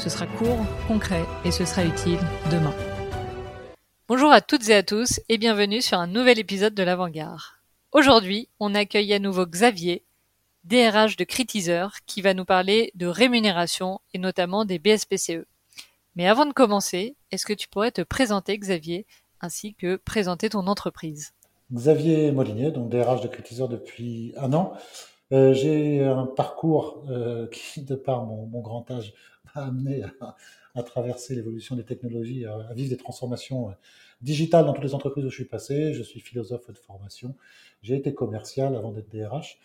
Ce sera court, concret et ce sera utile demain. Bonjour à toutes et à tous et bienvenue sur un nouvel épisode de l'Avant-Garde. Aujourd'hui, on accueille à nouveau Xavier, DRH de Critizer, qui va nous parler de rémunération et notamment des BSPCE. Mais avant de commencer, est-ce que tu pourrais te présenter Xavier ainsi que présenter ton entreprise? Xavier Molinier, donc DRH de Critizer depuis un an. Euh, j'ai un parcours euh, qui, de par mon, mon grand âge, m'a amené à, traverser l'évolution des technologies, à, vivre des transformations euh, digitales dans toutes les entreprises où je suis passé. Je suis philosophe de formation. J'ai été commercial avant d'être DRH.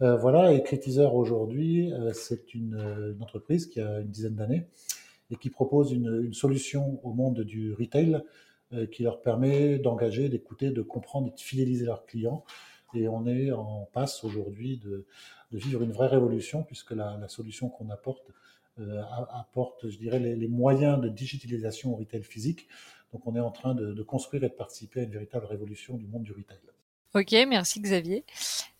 Euh, voilà, et Critizer aujourd'hui, euh, c'est une, entreprise qui a une dizaine d'années et qui propose une, solution au monde du retail qui leur permet d'engager, d'écouter, de comprendre et de fidéliser leurs clients. Et on est en passe aujourd'hui de, vivre une vraie révolution puisque la, solution qu'on apporte apporte, je dirais, les, moyens de digitalisation au retail physique. Donc on est en train de, construire et de participer à une véritable révolution du monde du retail. Ok, merci Xavier.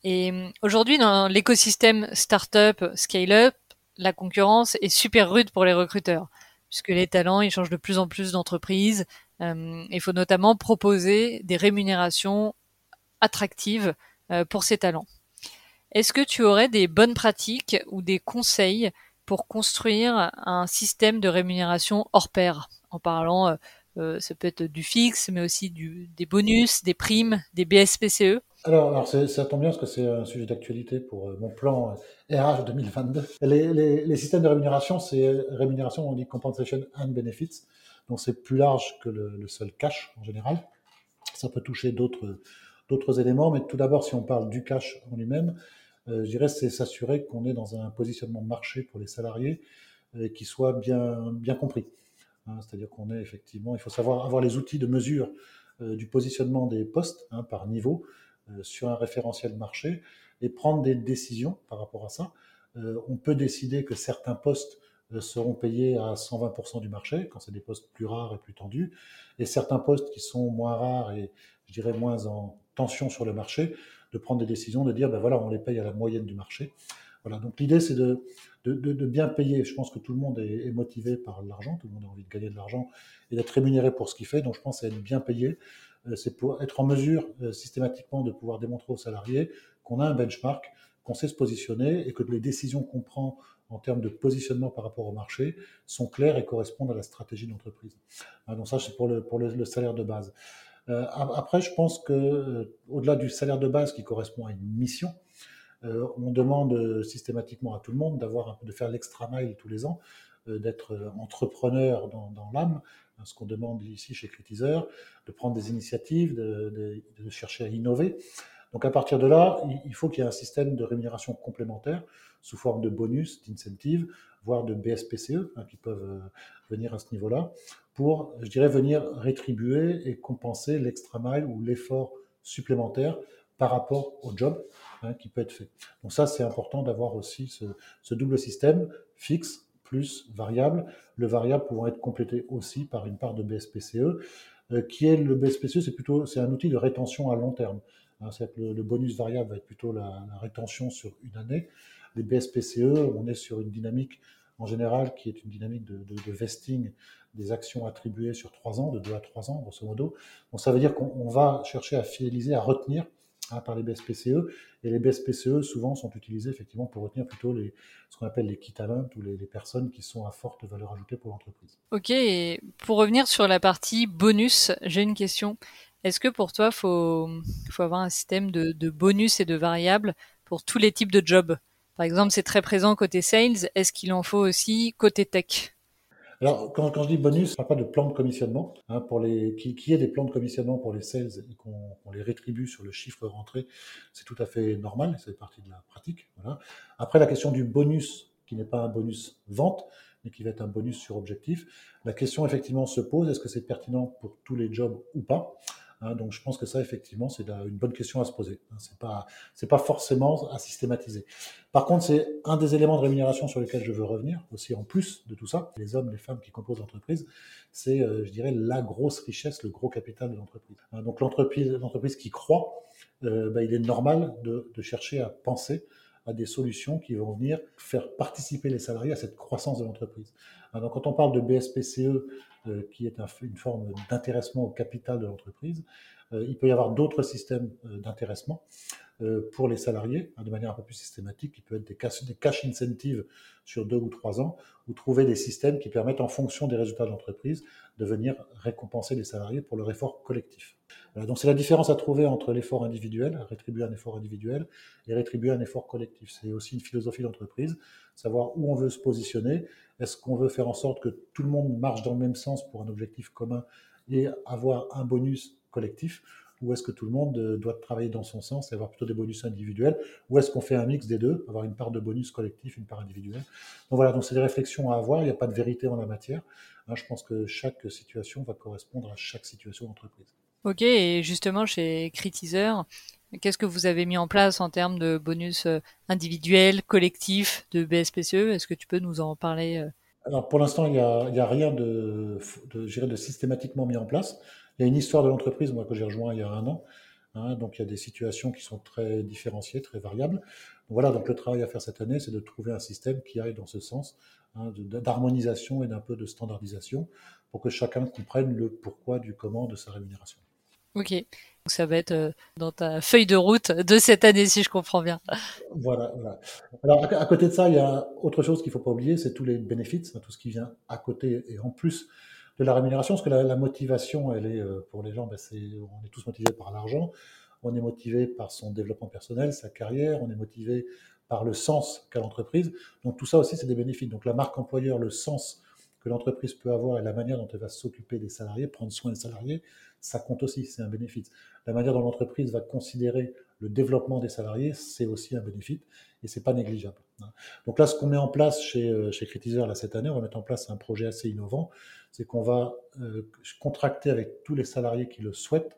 Et euh, aujourd'hui, dans l'écosystème startup, scale-up, la concurrence est super rude pour les recruteurs puisque les talents, ils changent de plus en plus d'entreprises. Euh, il faut notamment proposer des rémunérations attractives euh, pour ces talents. Est-ce que tu aurais des bonnes pratiques ou des conseils pour construire un système de rémunération hors pair en parlant, euh, euh ça peut être du fixe, mais aussi des bonus, des primes, des BSPCE alors, ça tombe bien parce que c'est un sujet d'actualité pour mon plan RH 2022. Les, systèmes de rémunération, c'est rémunération, on dit compensation and benefits. Donc c'est plus large que le, seul cash en général. Ça peut toucher d'autres éléments, mais tout d'abord, si on parle du cash en lui-même, euh, je dirais c'est s'assurer qu'on est dans un positionnement marché pour les salariés euh, qui soit bien bien compris. Hein, C'est-à-dire qu'on est effectivement, il faut savoir avoir les outils de mesure euh, du positionnement des postes hein, par niveau euh, sur un référentiel marché et prendre des décisions par rapport à ça. Euh, on peut décider que certains postes euh, seront payés à 120% du marché, quand c'est des postes plus rares et plus tendus, et certains postes qui sont moins rares et je dirais moins en tension sur le marché, de prendre des décisions, de dire, ben voilà, on les paye à la moyenne du marché. Voilà, donc l'idée c'est de, de, de, de, bien payer. Je pense que tout le monde est, est motivé par l'argent, tout le monde a envie de gagner de l'argent et d'être rémunéré pour ce qu'il fait, donc je pense à être bien payé. Euh, c'est pour être en mesure euh, systématiquement de pouvoir démontrer aux salariés qu'on a un benchmark, qu'on sait se positionner et que les décisions qu'on prend en termes de positionnement par rapport au marché sont claires et correspondent à la stratégie d'entreprise. Ah, donc ça, c'est pour, le, pour le, salaire de base. Euh, après, je pense que euh, au-delà du salaire de base qui correspond à une mission, euh, on demande systématiquement à tout le monde d'avoir de faire l'extra mile tous les ans, d'être entrepreneur dans, l'âme, ce qu'on demande ici chez Critizer, de prendre des initiatives, de, chercher à innover. Donc à partir de là, il faut qu'il y ait un système de rémunération complémentaire sous forme de bonus, d'incentives, voire de BSPCE hein, qui peuvent venir à ce niveau-là, pour, je dirais, venir rétribuer et compenser l'extra mile ou l'effort supplémentaire par rapport au job hein, qui peut être fait. Donc ça, c'est important d'avoir aussi ce, double système fixe plus variable, le variable pouvant être complété aussi par une part de BSPCE, euh, qui est le BSPCE, c'est plutôt c'est un outil de rétention à long terme. Hein, le, le, bonus variable va être plutôt la, rétention sur une année. Les BSPCE, on est sur une dynamique en général qui est une dynamique de, vesting des actions attribuées sur trois ans, de deux à trois ans, grosso modo. Donc ça veut dire qu'on va chercher à fidéliser, à retenir hein, par les BSPCE. Et les BSPCE, souvent, sont utilisés effectivement pour retenir plutôt les, ce qu'on appelle les key talents ou les, personnes qui sont à forte valeur ajoutée pour l'entreprise. Ok, et pour revenir sur la partie bonus, j'ai une question. Est-ce que pour toi, il faut, avoir un système de, bonus et de variables pour tous les types de jobs? Par exemple, c'est très présent côté sales. Est-ce qu'il en faut aussi côté tech? Alors, quand, je dis bonus, je parle pas de plan de commissionnement. Hein, pour les, qui, qui ait des plans de commissionnement pour les sales et qu'on qu les rétribue sur le chiffre rentré, c'est tout à fait normal, c'est partie de la pratique. Voilà. Après, la question du bonus qui n'est pas un bonus vente, mais qui va être un bonus sur objectif. La question effectivement se pose, est-ce que c'est pertinent pour tous les jobs ou pas? Hein, donc je pense que ça, effectivement, c'est une bonne question à se poser. Hein, c'est pas, pas forcément à systématiser. Par contre, c'est un des éléments de rémunération sur lesquels je veux revenir aussi en plus de tout ça. Les hommes, les femmes qui composent l'entreprise, c'est, euh, je dirais, la grosse richesse, le gros capital de l'entreprise. Hein, donc l'entreprise, l'entreprise qui croit, euh, bah, il est normal de chercher à penser à des solutions qui vont venir faire participer les salariés à cette croissance de l'entreprise. Donc, quand on parle de BSPCE, euh, qui est une forme d'intéressement au capital de l'entreprise. Euh, il peut y avoir d'autres systèmes euh, d'intéressement pour les salariés, hein, de manière un peu plus systématique, qui peut être des cash, des cash incentives sur deux ou trois ans, ou trouver des systèmes qui permettent, en fonction des résultats de l'entreprise, de venir récompenser les salariés pour leur effort collectif. donc c'est la différence à trouver entre l'effort individuel, rétribuer un effort individuel, et rétribuer un effort collectif. C'est aussi une philosophie d'entreprise, savoir où on veut se positionner est-ce qu'on veut faire en sorte que tout le monde marche dans le même sens pour un objectif commun et avoir un bonus collectif ou est-ce que tout le monde euh, doit travailler dans son sens et avoir plutôt des bonus individuels Ou est-ce qu'on fait un mix des deux, avoir une part de bonus collectif, une part individuelle Donc voilà, donc c'est des réflexions à avoir, il n'y a pas de vérité en la matière. Hein, je pense que chaque situation va correspondre à chaque situation d'entreprise. Ok, et justement chez Critizer, Qu'est-ce que vous avez mis en place en termes de bonus euh, individuels, collectifs, de BSPCE Est-ce que tu peux nous en parler euh? Alors pour l'instant, il n'y a, rien de, de, de systématiquement mis en place. Il y a une histoire de l'entreprise, moi, que j'ai rejoint il y a un an. Hein, donc il y a des situations qui sont très différenciées, très variables. Voilà, donc le travail à faire cette année, c'est de trouver un système qui aille dans ce sens, hein, d'harmonisation et d'un peu de standardisation, pour que chacun comprenne le pourquoi du comment de sa rémunération. Ok, donc ça va être euh, dans ta feuille de route de cette année, si je comprends bien. Voilà. voilà. Alors à, côté de ça, il y a autre chose qu'il faut pas oublier, c'est tous les bénéfices, tout ce qui vient à côté et en plus de la rémunération, parce que la, motivation, elle est euh, pour les gens, ben on est tous motivés par l'argent, on est motivé par son développement personnel, sa carrière, on est motivé par le sens qu'a l'entreprise. Donc tout ça aussi, c'est des bénéfices. Donc la marque employeur, le sens que l'entreprise peut avoir et la manière dont elle va s'occuper des salariés, prendre soin des salariés, ça compte aussi, c'est un bénéfice. La manière dont l'entreprise va considérer le développement des salariés, c'est aussi un bénéfice et c'est pas négligeable. Hein. Donc là, ce qu'on met en place chez, euh, chez Critizer là, cette année, on va mettre en place un projet assez innovant, c'est qu'on va euh, contracter avec tous les salariés qui le souhaitent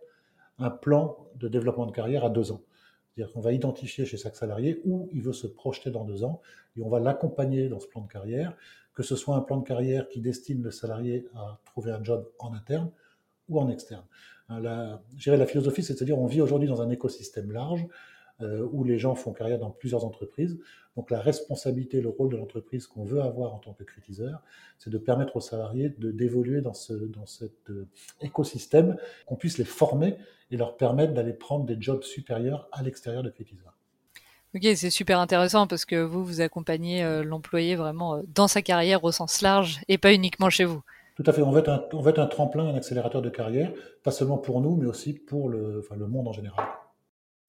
un plan de développement de carrière à deux ans. C'est-à-dire qu'on va identifier chez chaque salarié où il veut se projeter dans deux ans et on va l'accompagner dans ce plan de carrière, que ce soit un plan de carrière qui destine le salarié à trouver un job en interne ou en externe. La, philosophie, c'est de se dire on vit aujourd'hui dans un écosystème large euh, où les gens font carrière dans plusieurs entreprises. Donc la responsabilité, le rôle de l'entreprise qu'on veut avoir en tant que critiseur, c'est de permettre aux salariés d'évoluer dans, ce, dans cet euh, écosystème, qu'on puisse les former et leur permettre d'aller prendre des jobs supérieurs à l'extérieur de critiseur. Ok, c'est super intéressant parce que vous, vous accompagnez euh, l'employé vraiment dans sa carrière au sens large et pas uniquement chez vous. Tout à fait. On va, être un, tremplin, un accélérateur de carrière, pas seulement pour nous, mais aussi pour le monde en général.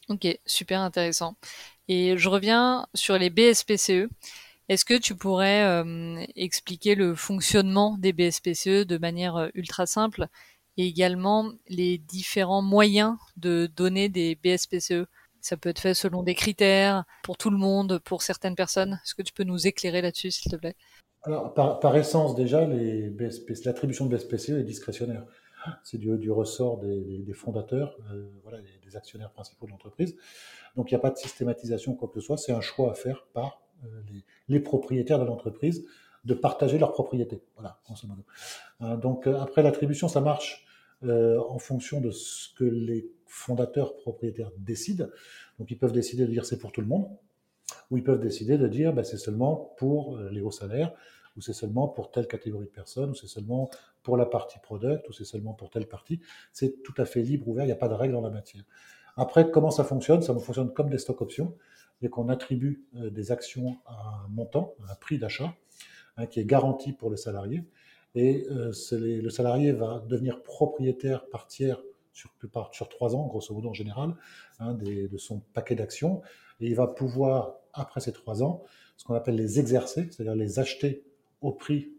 Ok, super intéressant. Et je reviens sur les BSPCE. Est-ce que tu pourrais euh, expliquer le fonctionnement des BSPCE de manière euh, ultra simple et également les différents moyens de donner des BSPCE Ça peut être fait selon des critères, pour tout le monde, pour certaines personnes. Est-ce que tu peux nous éclairer là-dessus, s'il te plaît? Alors, par, essence, déjà, l'attribution de BSPCE est discrétionnaire. C'est du, du, ressort des, fondateurs, euh, voilà, des, actionnaires principaux de l'entreprise. Donc, il n'y a pas de systématisation, quoi que ce soit. C'est un choix à faire par euh, les, propriétaires de l'entreprise de partager leurs propriétés. Voilà. Euh, donc, après, l'attribution, ça marche en fonction de ce que les fondateurs propriétaires décident. Donc, ils peuvent décider de dire c'est pour tout le monde ou ils peuvent décider de dire bah, c'est seulement pour euh, les hauts salaires, ou c'est seulement pour telle catégorie de personnes, ou c'est seulement pour la partie product, ou c'est seulement pour telle partie. C'est tout à fait libre, ouvert, il n'y a pas de règle en la matière. Après, comment ça fonctionne? Ça fonctionne comme des stock options, et qu'on attribue euh, des actions à un montant, à un prix d'achat, hein, qui est garanti pour le salarié. Et euh, le salarié va devenir propriétaire par tiers sur, trois ans, grosso modo en général, hein, de son paquet d'actions. Et il va pouvoir après ces trois ans, ce qu'on appelle les exercer, c'est-à-dire les acheter au prix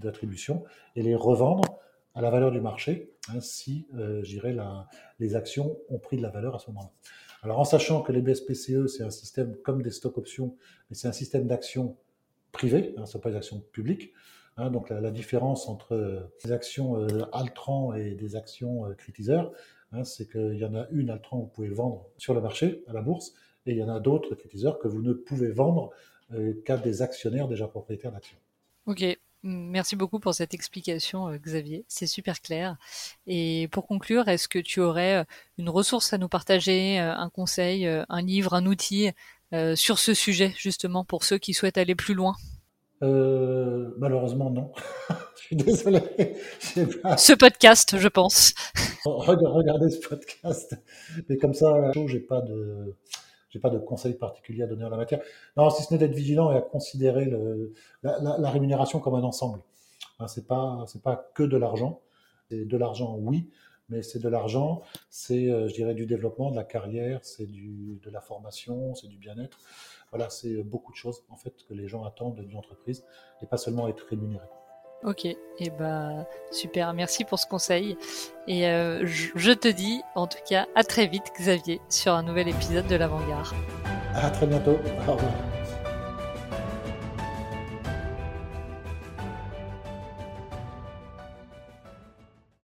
d'attribution et les revendre à la valeur du marché, hein, si, euh, les actions ont pris de la valeur à ce moment-là. Alors en sachant que les BSPCE, c'est un système comme des stock options, mais c'est un système d'actions privées, hein, ce ne sont pas des actions publiques. Hein, donc la, différence entre des actions Altran et des actions critiseurs, hein, c'est qu'il y en a une Altran que vous pouvez vendre sur le marché, à la bourse, et il y en a d'autres critiseurs que vous ne pouvez vendre qu'à des actionnaires déjà propriétaires d'actions. Ok, Merci beaucoup pour cette explication, euh, Xavier. C'est super clair. Et pour conclure, est-ce que tu aurais euh, une ressource à nous partager, euh, un conseil, un livre, un outil sur ce sujet, justement, pour ceux qui souhaitent aller plus loin? Malheureusement, non. je suis désolé. Ce podcast, je pense. Regardez ce podcast. Mais comme ça, j'ai pas de j'ai pas de conseils particuliers à donner en la matière. Non, si ce n'est d'être vigilant et à considérer le, la, rémunération comme un ensemble. Hein, c'est pas c'est pas que de l'argent. C'est de l'argent, oui, mais c'est de l'argent, c'est, euh, je dirais, du développement, de la carrière, c'est du, de la formation, c'est du bien-être. Voilà, c'est beaucoup de choses, en fait, que les gens attendent d'une entreprise, et pas seulement être rémunéré. Ok, et eh ben super, merci pour ce conseil. Et euh, je, te dis en tout cas à très vite Xavier sur un nouvel épisode de l'Avant-Garde. À très bientôt, au revoir.